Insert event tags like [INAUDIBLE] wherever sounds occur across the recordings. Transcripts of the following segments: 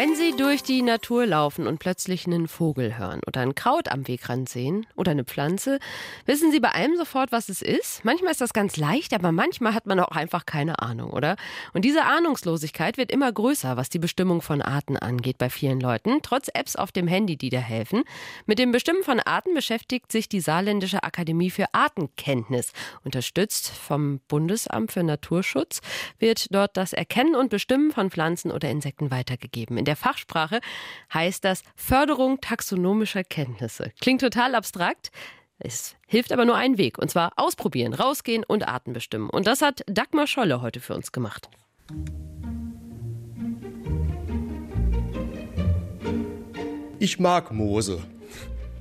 Wenn Sie durch die Natur laufen und plötzlich einen Vogel hören oder ein Kraut am Wegrand sehen oder eine Pflanze, wissen Sie bei allem sofort, was es ist? Manchmal ist das ganz leicht, aber manchmal hat man auch einfach keine Ahnung, oder? Und diese Ahnungslosigkeit wird immer größer, was die Bestimmung von Arten angeht bei vielen Leuten, trotz Apps auf dem Handy, die da helfen. Mit dem Bestimmen von Arten beschäftigt sich die Saarländische Akademie für Artenkenntnis. Unterstützt vom Bundesamt für Naturschutz wird dort das Erkennen und Bestimmen von Pflanzen oder Insekten weitergegeben. In der Fachsprache heißt das Förderung taxonomischer Kenntnisse. Klingt total abstrakt. Es hilft aber nur einen Weg, und zwar ausprobieren, rausgehen und Arten bestimmen. Und das hat Dagmar Scholle heute für uns gemacht. Ich mag Moose.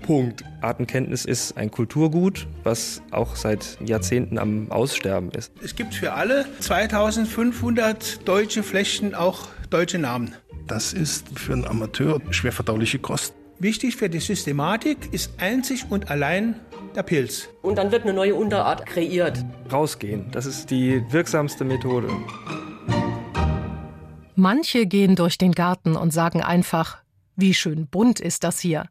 Punkt. Artenkenntnis ist ein Kulturgut, was auch seit Jahrzehnten am Aussterben ist. Es gibt für alle 2500 deutsche Flächen auch deutsche Namen. Das ist für einen Amateur schwer verdauliche Kost. Wichtig für die Systematik ist einzig und allein der Pilz. Und dann wird eine neue Unterart kreiert. Rausgehen, das ist die wirksamste Methode. Manche gehen durch den Garten und sagen einfach, wie schön bunt ist das hier.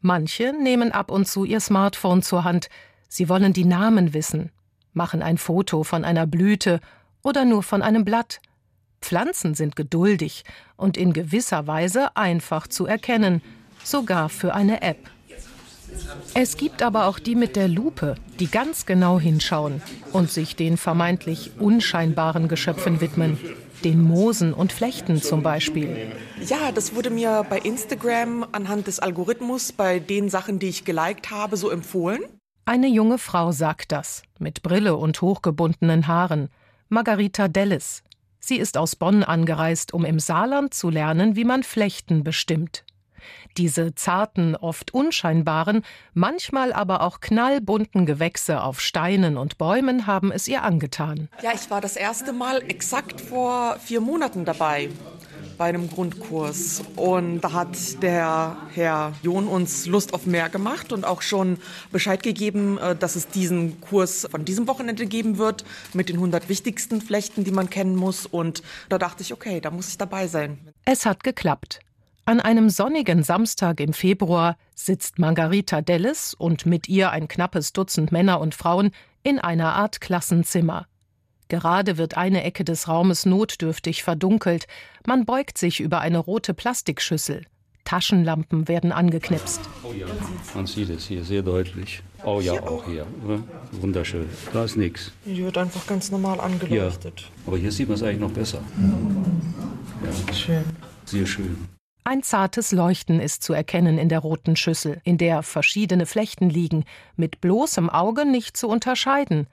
Manche nehmen ab und zu ihr Smartphone zur Hand. Sie wollen die Namen wissen, machen ein Foto von einer Blüte oder nur von einem Blatt. Pflanzen sind geduldig und in gewisser Weise einfach zu erkennen, sogar für eine App. Es gibt aber auch die mit der Lupe, die ganz genau hinschauen und sich den vermeintlich unscheinbaren Geschöpfen widmen, den Moosen und Flechten zum Beispiel. Ja, das wurde mir bei Instagram anhand des Algorithmus bei den Sachen, die ich geliked habe, so empfohlen. Eine junge Frau sagt das, mit Brille und hochgebundenen Haaren. Margarita Dellis. Sie ist aus Bonn angereist, um im Saarland zu lernen, wie man Flechten bestimmt. Diese zarten, oft unscheinbaren, manchmal aber auch knallbunten Gewächse auf Steinen und Bäumen haben es ihr angetan. Ja, ich war das erste Mal exakt vor vier Monaten dabei bei einem Grundkurs. Und da hat der Herr John uns Lust auf mehr gemacht und auch schon Bescheid gegeben, äh, dass es diesen Kurs von diesem Wochenende geben wird mit den 100 wichtigsten Flechten, die man kennen muss. Und da dachte ich, okay, da muss ich dabei sein. Es hat geklappt. An einem sonnigen Samstag im Februar sitzt Margarita Delles und mit ihr ein knappes Dutzend Männer und Frauen in einer Art Klassenzimmer. Gerade wird eine Ecke des Raumes notdürftig verdunkelt. Man beugt sich über eine rote Plastikschüssel. Taschenlampen werden angeknipst. Oh ja, man sieht es hier sehr deutlich. Oh ja, auch hier. Wunderschön. Da ist nichts. Hier wird einfach ganz normal angeleuchtet. Ja, aber hier sieht man es eigentlich noch besser. Ja. Schön. Sehr schön. Ein zartes Leuchten ist zu erkennen in der roten Schüssel, in der verschiedene Flechten liegen, mit bloßem Auge nicht zu unterscheiden.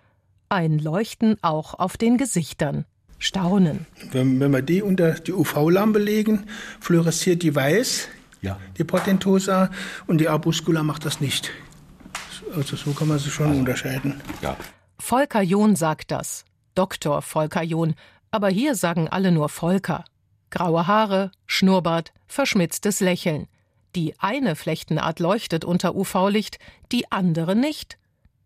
Ein Leuchten auch auf den Gesichtern. Staunen. Wenn, wenn wir die unter die UV-Lampe legen, fluoresziert die weiß, ja. die Potentosa, und die Arbuscula macht das nicht. Also so kann man sie schon also, unterscheiden. Ja. Volker John sagt das. Dr. Volker John. Aber hier sagen alle nur Volker. Graue Haare, Schnurrbart, verschmitztes Lächeln. Die eine Flechtenart leuchtet unter UV-Licht, die andere nicht.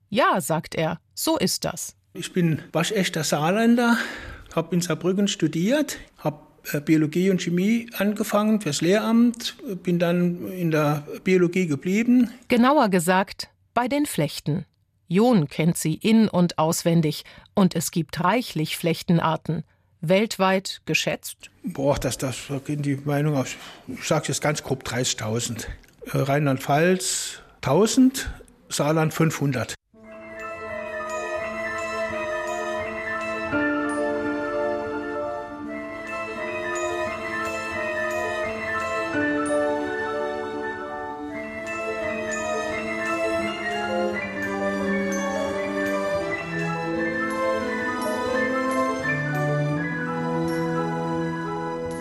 Ja, sagt er, so ist das. Ich bin waschechter Saarländer, habe in Saarbrücken studiert, habe äh, Biologie und Chemie angefangen fürs Lehramt, bin dann in der Biologie geblieben. Genauer gesagt, bei den Flechten. John kennt sie in- und auswendig und es gibt reichlich Flechtenarten weltweit geschätzt? Boah, das, das gehen die Meinung aus. Ich sage jetzt ganz grob 30.000. Äh, Rheinland-Pfalz 1.000, Saarland 500.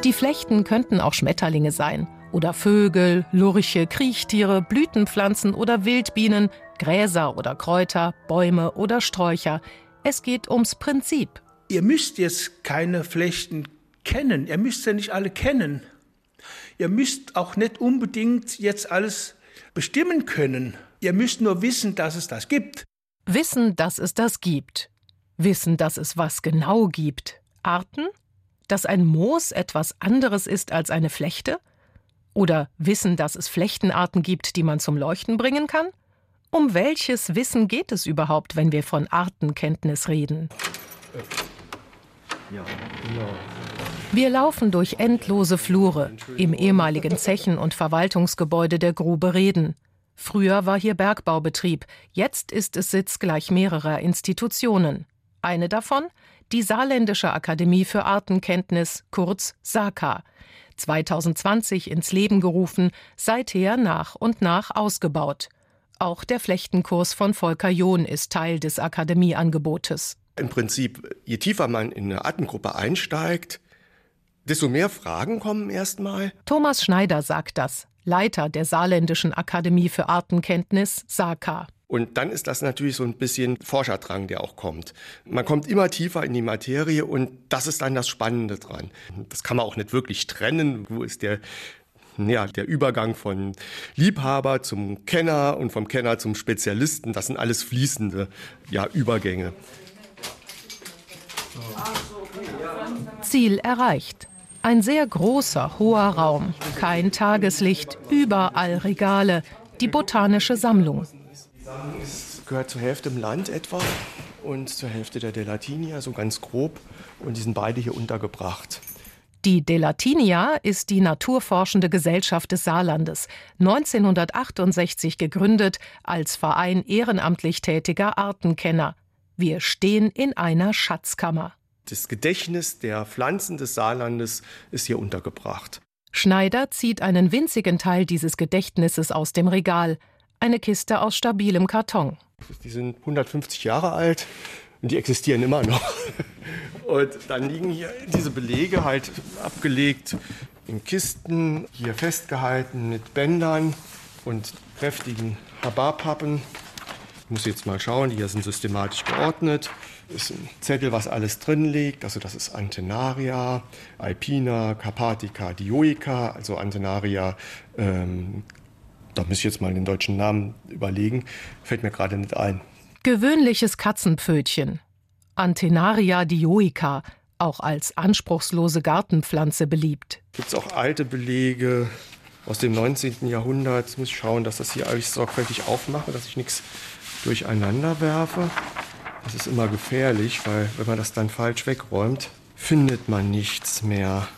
Die Flechten könnten auch Schmetterlinge sein oder Vögel, Lurche, Kriechtiere, Blütenpflanzen oder Wildbienen, Gräser oder Kräuter, Bäume oder Sträucher. Es geht ums Prinzip. Ihr müsst jetzt keine Flechten kennen, ihr müsst ja nicht alle kennen. Ihr müsst auch nicht unbedingt jetzt alles bestimmen können. Ihr müsst nur wissen, dass es das gibt. Wissen, dass es das gibt. Wissen, dass es was genau gibt. Arten? Dass ein Moos etwas anderes ist als eine Flechte? Oder wissen, dass es Flechtenarten gibt, die man zum Leuchten bringen kann? Um welches Wissen geht es überhaupt, wenn wir von Artenkenntnis reden? Wir laufen durch endlose Flure im ehemaligen Zechen- und Verwaltungsgebäude der Grube Reden. Früher war hier Bergbaubetrieb, jetzt ist es Sitz gleich mehrerer Institutionen. Eine davon die Saarländische Akademie für Artenkenntnis, kurz SAKA. 2020 ins Leben gerufen, seither nach und nach ausgebaut. Auch der Flechtenkurs von Volker John ist Teil des Akademieangebotes. Im Prinzip, je tiefer man in eine Artengruppe einsteigt, desto mehr Fragen kommen erstmal. Thomas Schneider sagt das, Leiter der Saarländischen Akademie für Artenkenntnis, SAKA. Und dann ist das natürlich so ein bisschen Forscherdrang, der auch kommt. Man kommt immer tiefer in die Materie und das ist dann das Spannende dran. Das kann man auch nicht wirklich trennen. Wo ist der ja, der Übergang von Liebhaber zum Kenner und vom Kenner zum Spezialisten, das sind alles fließende ja, Übergänge. Ziel erreicht. Ein sehr großer, hoher Raum, kein Tageslicht, überall Regale, die botanische Sammlung. Ist, gehört zur Hälfte im Land etwa und zur Hälfte der Delatinia, so ganz grob. Und die sind beide hier untergebracht. Die Delatinia ist die naturforschende Gesellschaft des Saarlandes, 1968 gegründet als Verein ehrenamtlich tätiger Artenkenner. Wir stehen in einer Schatzkammer. Das Gedächtnis der Pflanzen des Saarlandes ist hier untergebracht. Schneider zieht einen winzigen Teil dieses Gedächtnisses aus dem Regal. Eine Kiste aus stabilem Karton. Die sind 150 Jahre alt und die existieren immer noch. [LAUGHS] Und dann liegen hier diese Belege halt abgelegt in Kisten, hier festgehalten mit Bändern und kräftigen Habarpappen. Ich muss jetzt mal schauen, die hier sind systematisch geordnet. Das ist ein Zettel, was alles drin liegt. Also das ist Antenaria, Alpina, Carpatica, Dioica, also Antenaria. Ähm, da muss ich jetzt mal den deutschen Namen überlegen. Fällt mir gerade nicht ein. Gewöhnliches Katzenpfötchen. Antenaria dioica, auch als anspruchslose Gartenpflanze beliebt. Gibt es auch alte Belege aus dem 19. Jahrhundert? Jetzt muss ich schauen, dass das hier alles sorgfältig aufmache, dass ich nichts durcheinander werfe. Das ist immer gefährlich, weil wenn man das dann falsch wegräumt, findet man nichts mehr.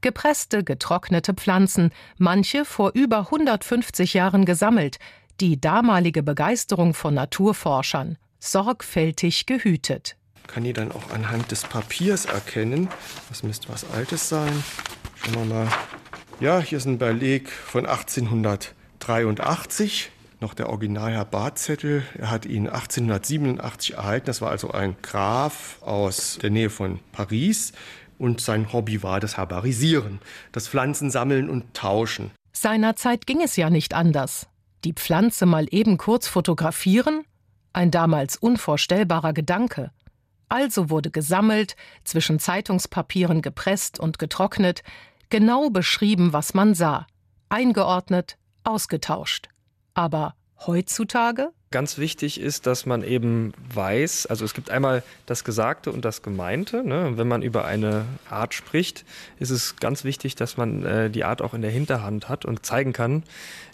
Gepresste, getrocknete Pflanzen, manche vor über 150 Jahren gesammelt, die damalige Begeisterung von Naturforschern, sorgfältig gehütet. Kann die dann auch anhand des Papiers erkennen. Das müsste was Altes sein. Schauen wir mal. Ja, hier ist ein Beleg von 1883 noch der Original Bartzettel. Er hat ihn 1887 erhalten. Das war also ein Graf aus der Nähe von Paris. Und sein Hobby war das Herbarisieren, das Pflanzen sammeln und tauschen. Seinerzeit ging es ja nicht anders. Die Pflanze mal eben kurz fotografieren? Ein damals unvorstellbarer Gedanke. Also wurde gesammelt, zwischen Zeitungspapieren gepresst und getrocknet, genau beschrieben, was man sah, eingeordnet, ausgetauscht. Aber heutzutage? Ganz wichtig ist, dass man eben weiß, also es gibt einmal das Gesagte und das Gemeinte. Ne? Wenn man über eine Art spricht, ist es ganz wichtig, dass man äh, die Art auch in der Hinterhand hat und zeigen kann,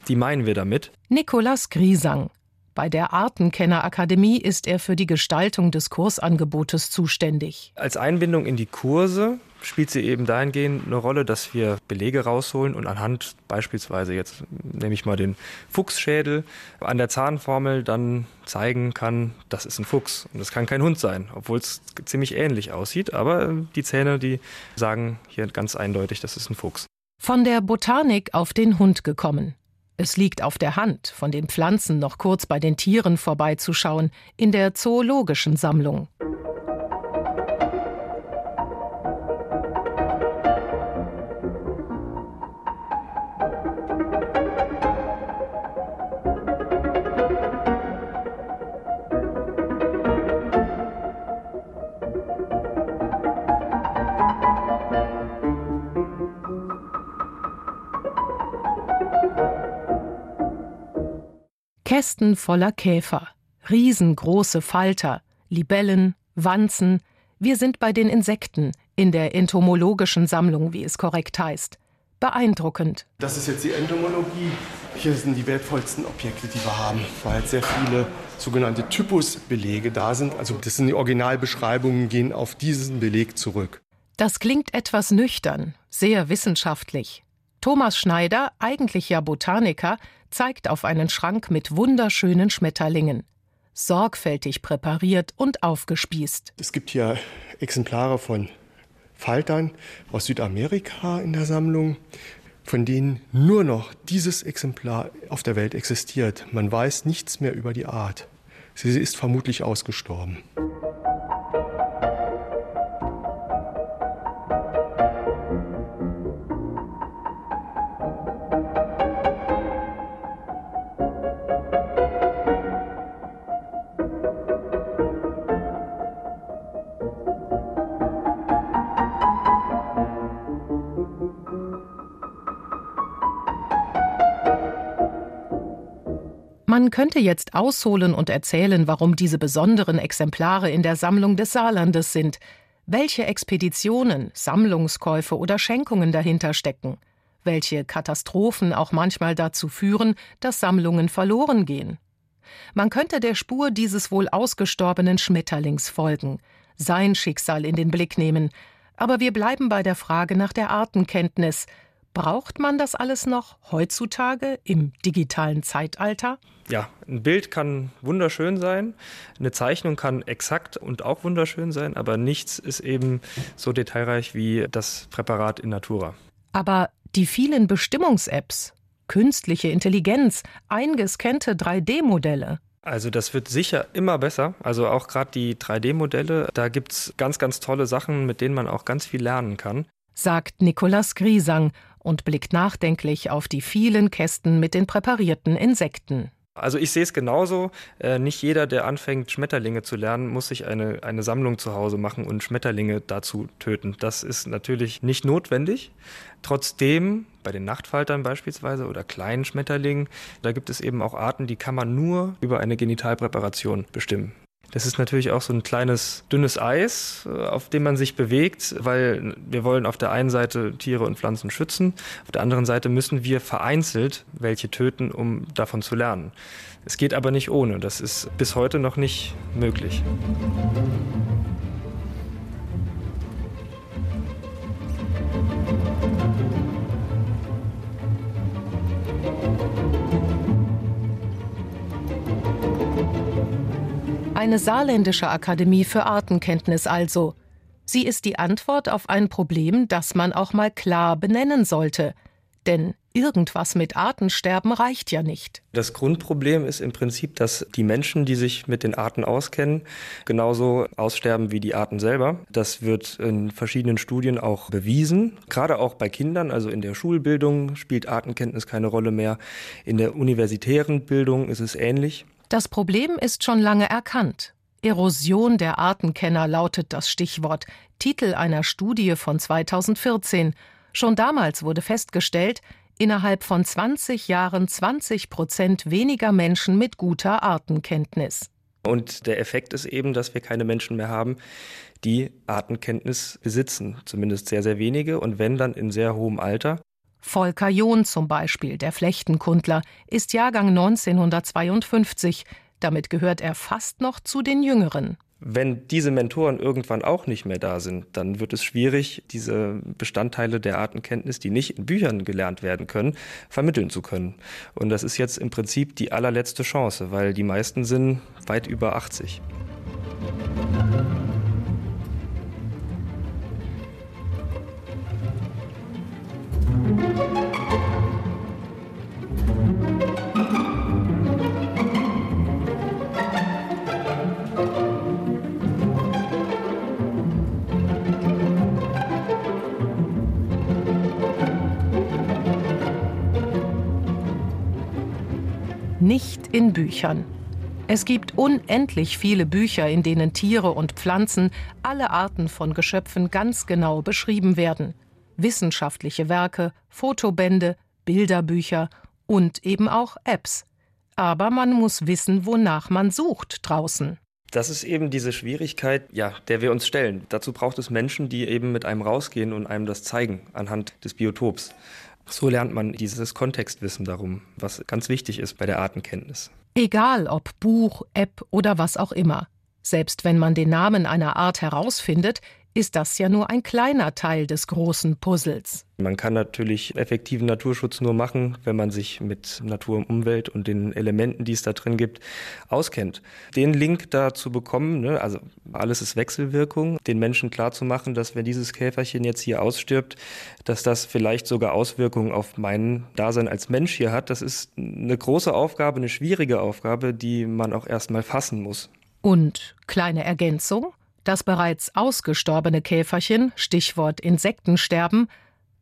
die meinen wir damit. Nikolas Griesang. Bei der Artenkennerakademie ist er für die Gestaltung des Kursangebotes zuständig. Als Einbindung in die Kurse spielt sie eben dahingehend eine Rolle, dass wir Belege rausholen und anhand beispielsweise jetzt nehme ich mal den Fuchsschädel an der Zahnformel dann zeigen kann, das ist ein Fuchs und das kann kein Hund sein, obwohl es ziemlich ähnlich aussieht, aber die Zähne, die sagen hier ganz eindeutig, das ist ein Fuchs. Von der Botanik auf den Hund gekommen. Es liegt auf der Hand, von den Pflanzen noch kurz bei den Tieren vorbeizuschauen, in der zoologischen Sammlung. Kästen voller Käfer, riesengroße Falter, Libellen, Wanzen. Wir sind bei den Insekten, in der entomologischen Sammlung, wie es korrekt heißt. Beeindruckend. Das ist jetzt die Entomologie. Hier sind die wertvollsten Objekte, die wir haben, weil sehr viele sogenannte Typusbelege da sind. Also das sind die Originalbeschreibungen, gehen auf diesen Beleg zurück. Das klingt etwas nüchtern, sehr wissenschaftlich. Thomas Schneider, eigentlich ja Botaniker, zeigt auf einen Schrank mit wunderschönen Schmetterlingen. Sorgfältig präpariert und aufgespießt. Es gibt hier Exemplare von Faltern aus Südamerika in der Sammlung, von denen nur noch dieses Exemplar auf der Welt existiert. Man weiß nichts mehr über die Art. Sie ist vermutlich ausgestorben. Man könnte jetzt ausholen und erzählen, warum diese besonderen Exemplare in der Sammlung des Saarlandes sind, welche Expeditionen, Sammlungskäufe oder Schenkungen dahinter stecken, welche Katastrophen auch manchmal dazu führen, dass Sammlungen verloren gehen. Man könnte der Spur dieses wohl ausgestorbenen Schmetterlings folgen, sein Schicksal in den Blick nehmen, aber wir bleiben bei der Frage nach der Artenkenntnis, Braucht man das alles noch heutzutage im digitalen Zeitalter? Ja, ein Bild kann wunderschön sein, eine Zeichnung kann exakt und auch wunderschön sein, aber nichts ist eben so detailreich wie das Präparat in Natura. Aber die vielen Bestimmungs-Apps, künstliche Intelligenz, eingescannte 3D-Modelle, also das wird sicher immer besser. Also auch gerade die 3D-Modelle, da gibt es ganz, ganz tolle Sachen, mit denen man auch ganz viel lernen kann. Sagt Nikolaus Griesang, und blickt nachdenklich auf die vielen Kästen mit den präparierten Insekten. Also ich sehe es genauso. Äh, nicht jeder, der anfängt, Schmetterlinge zu lernen, muss sich eine, eine Sammlung zu Hause machen und Schmetterlinge dazu töten. Das ist natürlich nicht notwendig. Trotzdem, bei den Nachtfaltern beispielsweise oder kleinen Schmetterlingen, da gibt es eben auch Arten, die kann man nur über eine Genitalpräparation bestimmen. Das ist natürlich auch so ein kleines, dünnes Eis, äh, auf dem man sich bewegt, weil wir wollen auf der einen Seite Tiere und Pflanzen schützen, auf der anderen Seite müssen wir vereinzelt welche töten, um davon zu lernen. Es geht aber nicht ohne, das ist bis heute noch nicht möglich. Eine saarländische Akademie für Artenkenntnis also. Sie ist die Antwort auf ein Problem, das man auch mal klar benennen sollte. Denn irgendwas mit Artensterben reicht ja nicht. Das Grundproblem ist im Prinzip, dass die Menschen, die sich mit den Arten auskennen, genauso aussterben wie die Arten selber. Das wird in verschiedenen Studien auch bewiesen. Gerade auch bei Kindern, also in der Schulbildung spielt Artenkenntnis keine Rolle mehr. In der universitären Bildung ist es ähnlich. Das Problem ist schon lange erkannt. Erosion der Artenkenner lautet das Stichwort, Titel einer Studie von 2014. Schon damals wurde festgestellt, innerhalb von 20 Jahren 20 Prozent weniger Menschen mit guter Artenkenntnis. Und der Effekt ist eben, dass wir keine Menschen mehr haben, die Artenkenntnis besitzen. Zumindest sehr, sehr wenige und wenn dann in sehr hohem Alter. Volker John zum Beispiel, der Flechtenkundler, ist Jahrgang 1952. Damit gehört er fast noch zu den Jüngeren. Wenn diese Mentoren irgendwann auch nicht mehr da sind, dann wird es schwierig, diese Bestandteile der Artenkenntnis, die nicht in Büchern gelernt werden können, vermitteln zu können. Und das ist jetzt im Prinzip die allerletzte Chance, weil die meisten sind weit über 80. Nicht in Büchern. Es gibt unendlich viele Bücher, in denen Tiere und Pflanzen, alle Arten von Geschöpfen ganz genau beschrieben werden wissenschaftliche Werke, Fotobände, Bilderbücher und eben auch Apps. Aber man muss wissen, wonach man sucht draußen. Das ist eben diese Schwierigkeit, ja, der wir uns stellen. Dazu braucht es Menschen, die eben mit einem rausgehen und einem das zeigen anhand des Biotops. So lernt man dieses Kontextwissen darum, was ganz wichtig ist bei der Artenkenntnis. Egal ob Buch, App oder was auch immer. Selbst wenn man den Namen einer Art herausfindet, ist das ja nur ein kleiner Teil des großen Puzzles. Man kann natürlich effektiven Naturschutz nur machen, wenn man sich mit Natur und Umwelt und den Elementen, die es da drin gibt, auskennt. Den Link da zu bekommen, ne, also alles ist Wechselwirkung, den Menschen klarzumachen, dass wenn dieses Käferchen jetzt hier ausstirbt, dass das vielleicht sogar Auswirkungen auf mein Dasein als Mensch hier hat, das ist eine große Aufgabe, eine schwierige Aufgabe, die man auch erstmal fassen muss. Und kleine Ergänzung, das bereits ausgestorbene Käferchen, Stichwort Insektensterben,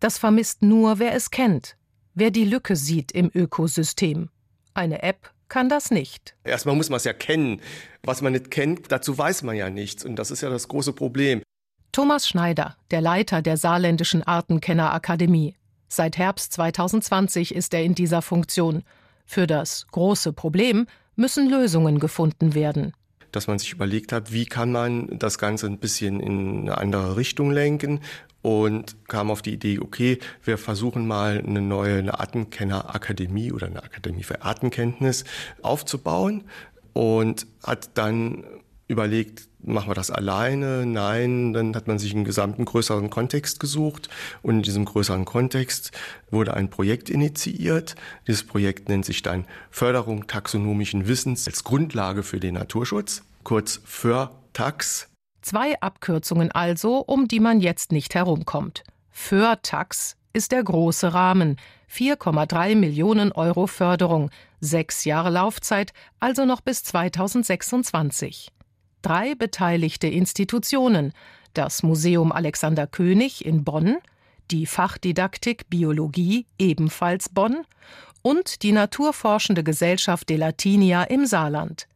das vermisst nur, wer es kennt, wer die Lücke sieht im Ökosystem. Eine App kann das nicht. Erstmal muss man es ja kennen. Was man nicht kennt, dazu weiß man ja nichts. Und das ist ja das große Problem. Thomas Schneider, der Leiter der Saarländischen Artenkennerakademie. Seit Herbst 2020 ist er in dieser Funktion. Für das große Problem müssen Lösungen gefunden werden dass man sich überlegt hat, wie kann man das Ganze ein bisschen in eine andere Richtung lenken und kam auf die Idee, okay, wir versuchen mal eine neue eine Artenkennerakademie oder eine Akademie für Artenkenntnis aufzubauen und hat dann überlegt, machen wir das alleine? Nein, dann hat man sich einen gesamten größeren Kontext gesucht und in diesem größeren Kontext wurde ein Projekt initiiert. Dieses Projekt nennt sich dann Förderung taxonomischen Wissens als Grundlage für den Naturschutz, kurz FÖRTAX. Zwei Abkürzungen also, um die man jetzt nicht herumkommt. FÖRTAX ist der große Rahmen. 4,3 Millionen Euro Förderung, sechs Jahre Laufzeit, also noch bis 2026 drei beteiligte Institutionen, das Museum Alexander König in Bonn, die Fachdidaktik Biologie ebenfalls Bonn und die Naturforschende Gesellschaft De Latinia im Saarland.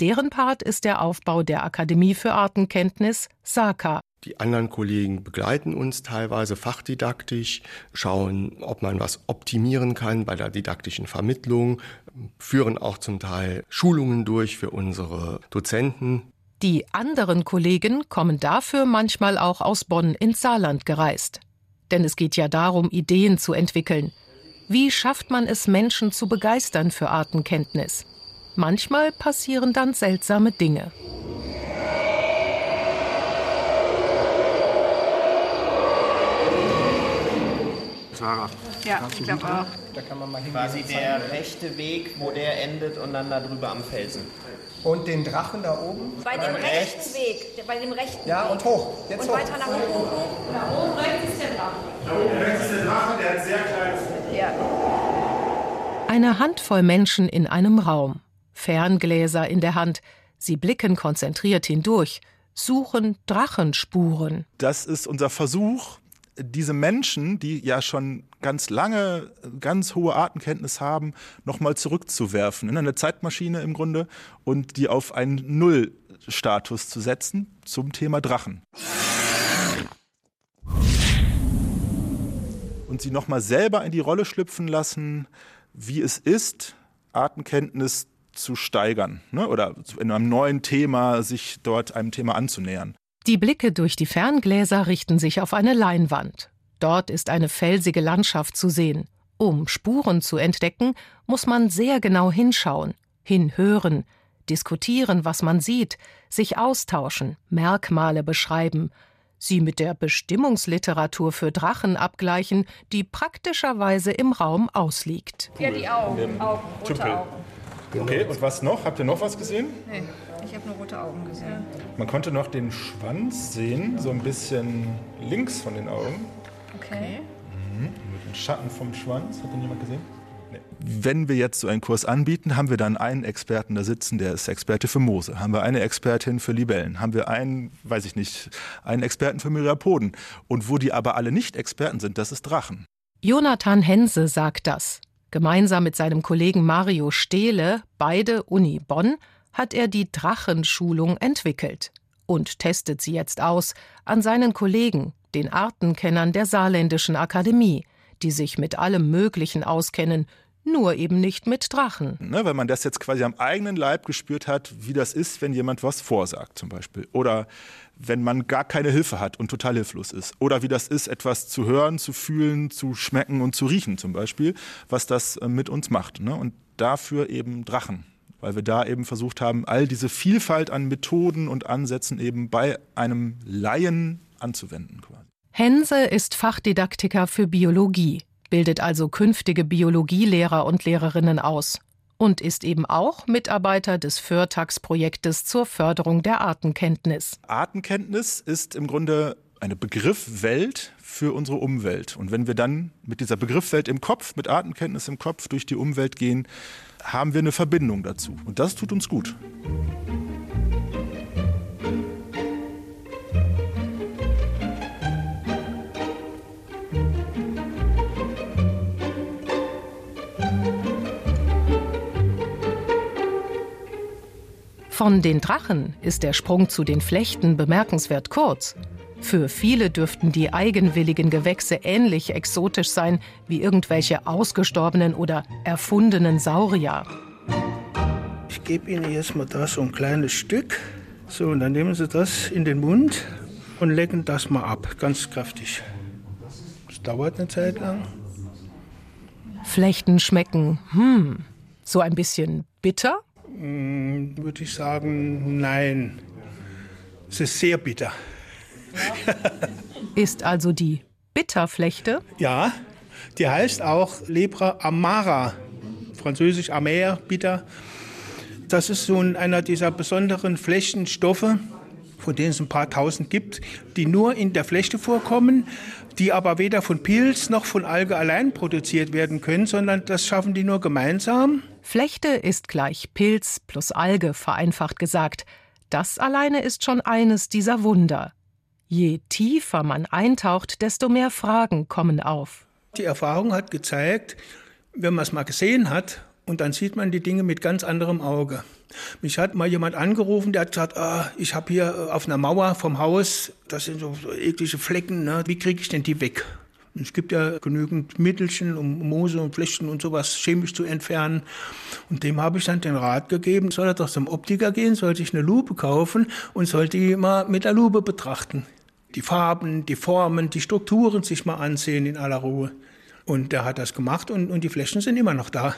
Deren Part ist der Aufbau der Akademie für Artenkenntnis SAKA. Die anderen Kollegen begleiten uns teilweise fachdidaktisch, schauen, ob man was optimieren kann bei der didaktischen Vermittlung, führen auch zum Teil Schulungen durch für unsere Dozenten. Die anderen Kollegen kommen dafür manchmal auch aus Bonn ins Saarland gereist. Denn es geht ja darum, Ideen zu entwickeln. Wie schafft man es, Menschen zu begeistern für Artenkenntnis? Manchmal passieren dann seltsame Dinge. Sarah. Ja, ich glaube auch. Da kann man mal Quasi der rechte Weg, wo der endet und dann darüber am Felsen. Und den Drachen da oben? Bei dem rechten rechts. Weg. Bei dem rechten ja, Weg. und hoch. Jetzt und hoch. weiter nach oben. Da oben rechts ist der Drache. Da oben rechts ist der Drache, der hat sehr kleines. Ja. Eine Handvoll Menschen in einem Raum. Ferngläser in der Hand. Sie blicken konzentriert hindurch, suchen Drachenspuren. Das ist unser Versuch, diese Menschen, die ja schon ganz lange ganz hohe Artenkenntnis haben, nochmal zurückzuwerfen, in eine Zeitmaschine im Grunde und die auf einen Nullstatus zu setzen zum Thema Drachen. Und sie nochmal selber in die Rolle schlüpfen lassen, wie es ist, Artenkenntnis zu steigern ne? oder in einem neuen Thema sich dort einem Thema anzunähern. Die Blicke durch die Ferngläser richten sich auf eine Leinwand. Dort ist eine felsige Landschaft zu sehen. Um Spuren zu entdecken, muss man sehr genau hinschauen, hinhören, diskutieren, was man sieht, sich austauschen, Merkmale beschreiben, sie mit der Bestimmungsliteratur für Drachen abgleichen, die praktischerweise im Raum ausliegt. Ja, die Augen, Augen rote Augen. Okay, und was noch? Habt ihr noch was gesehen? Nee. Ich habe nur rote Augen gesehen. Man konnte noch den Schwanz sehen, so ein bisschen links von den Augen. Okay. Mhm. Mit dem Schatten vom Schwanz. Hat den jemand gesehen? Nee. Wenn wir jetzt so einen Kurs anbieten, haben wir dann einen Experten da sitzen, der ist Experte für Moose. Haben wir eine Expertin für Libellen. Haben wir einen, weiß ich nicht, einen Experten für Myriapoden. Und wo die aber alle nicht Experten sind, das ist Drachen. Jonathan Hense sagt das. Gemeinsam mit seinem Kollegen Mario Stehle, beide Uni Bonn, hat er die Drachenschulung entwickelt und testet sie jetzt aus an seinen Kollegen, den Artenkennern der Saarländischen Akademie, die sich mit allem Möglichen auskennen, nur eben nicht mit Drachen. Ne, weil man das jetzt quasi am eigenen Leib gespürt hat, wie das ist, wenn jemand was vorsagt zum Beispiel. Oder wenn man gar keine Hilfe hat und total hilflos ist. Oder wie das ist, etwas zu hören, zu fühlen, zu schmecken und zu riechen zum Beispiel, was das äh, mit uns macht. Ne? Und dafür eben Drachen. Weil wir da eben versucht haben, all diese Vielfalt an Methoden und Ansätzen eben bei einem Laien anzuwenden. Quasi. Hense ist Fachdidaktiker für Biologie, bildet also künftige Biologielehrer und Lehrerinnen aus und ist eben auch Mitarbeiter des Förtax-Projektes zur Förderung der Artenkenntnis. Artenkenntnis ist im Grunde eine Begriffwelt für unsere Umwelt. Und wenn wir dann mit dieser Begriffwelt im Kopf, mit Artenkenntnis im Kopf durch die Umwelt gehen, haben wir eine Verbindung dazu. Und das tut uns gut. Von den Drachen ist der Sprung zu den Flechten bemerkenswert kurz. Für viele dürften die eigenwilligen Gewächse ähnlich exotisch sein wie irgendwelche ausgestorbenen oder erfundenen Saurier. Ich gebe Ihnen jetzt mal da so ein kleines Stück. So, und dann nehmen Sie das in den Mund und lecken das mal ab, ganz kräftig. Das dauert eine Zeit lang. Flechten schmecken, hm, so ein bisschen bitter? Hm, Würde ich sagen, nein. Es ist sehr bitter. [LAUGHS] Ist also die Bitterflechte? Ja, die heißt auch Lebra amara, französisch amer, bitter. Das ist so einer dieser besonderen Flächenstoffe, von denen es ein paar tausend gibt, die nur in der Flechte vorkommen, die aber weder von Pilz noch von Alge allein produziert werden können, sondern das schaffen die nur gemeinsam. Flechte ist gleich Pilz plus Alge, vereinfacht gesagt. Das alleine ist schon eines dieser Wunder. Je tiefer man eintaucht, desto mehr Fragen kommen auf. Die Erfahrung hat gezeigt, wenn man es mal gesehen hat, und dann sieht man die Dinge mit ganz anderem Auge. Mich hat mal jemand angerufen, der hat gesagt, ah, ich habe hier auf einer Mauer vom Haus, das sind so, eklige Flecken, ne? wie kriege ich denn die weg? Es gibt ja genügend Mittelchen, um Moose und Flechten und sowas chemisch zu entfernen. Und dem habe ich dann den Rat gegeben, soll er doch zum Optiker gehen, soll sich eine Lupe kaufen und soll die mal mit der Lupe betrachten. Die Farben, die Formen, die Strukturen sich mal ansehen in aller Ruhe. Und der hat das gemacht und, und die Flächen sind immer noch da.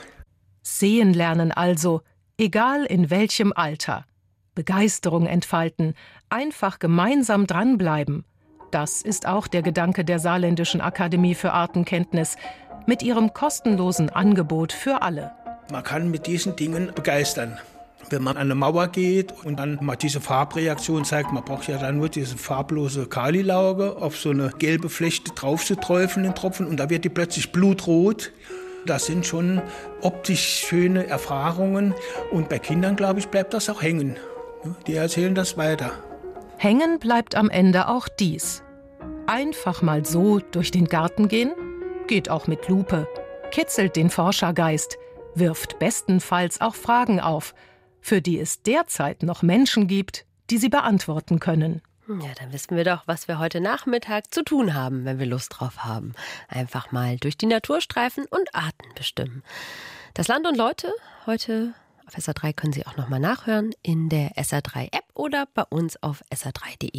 Sehen lernen also, egal in welchem Alter. Begeisterung entfalten, einfach gemeinsam dranbleiben. Das ist auch der Gedanke der Saarländischen Akademie für Artenkenntnis mit ihrem kostenlosen Angebot für alle. Man kann mit diesen Dingen begeistern. Wenn man an eine Mauer geht und dann mal diese Farbreaktion zeigt, man braucht ja dann nur diese farblose Kalilauge auf so eine gelbe Flechte drauf zu träufeln, den Tropfen, und da wird die plötzlich blutrot. Das sind schon optisch schöne Erfahrungen und bei Kindern, glaube ich, bleibt das auch hängen. Die erzählen das weiter. Hängen bleibt am Ende auch dies. Einfach mal so durch den Garten gehen? Geht auch mit Lupe. Kitzelt den Forschergeist, wirft bestenfalls auch Fragen auf, für die es derzeit noch Menschen gibt, die sie beantworten können. Ja, dann wissen wir doch, was wir heute Nachmittag zu tun haben, wenn wir Lust drauf haben. Einfach mal durch die Natur streifen und Arten bestimmen. Das Land und Leute heute auf SR3 können Sie auch nochmal nachhören in der SR3 App oder bei uns auf sr3.de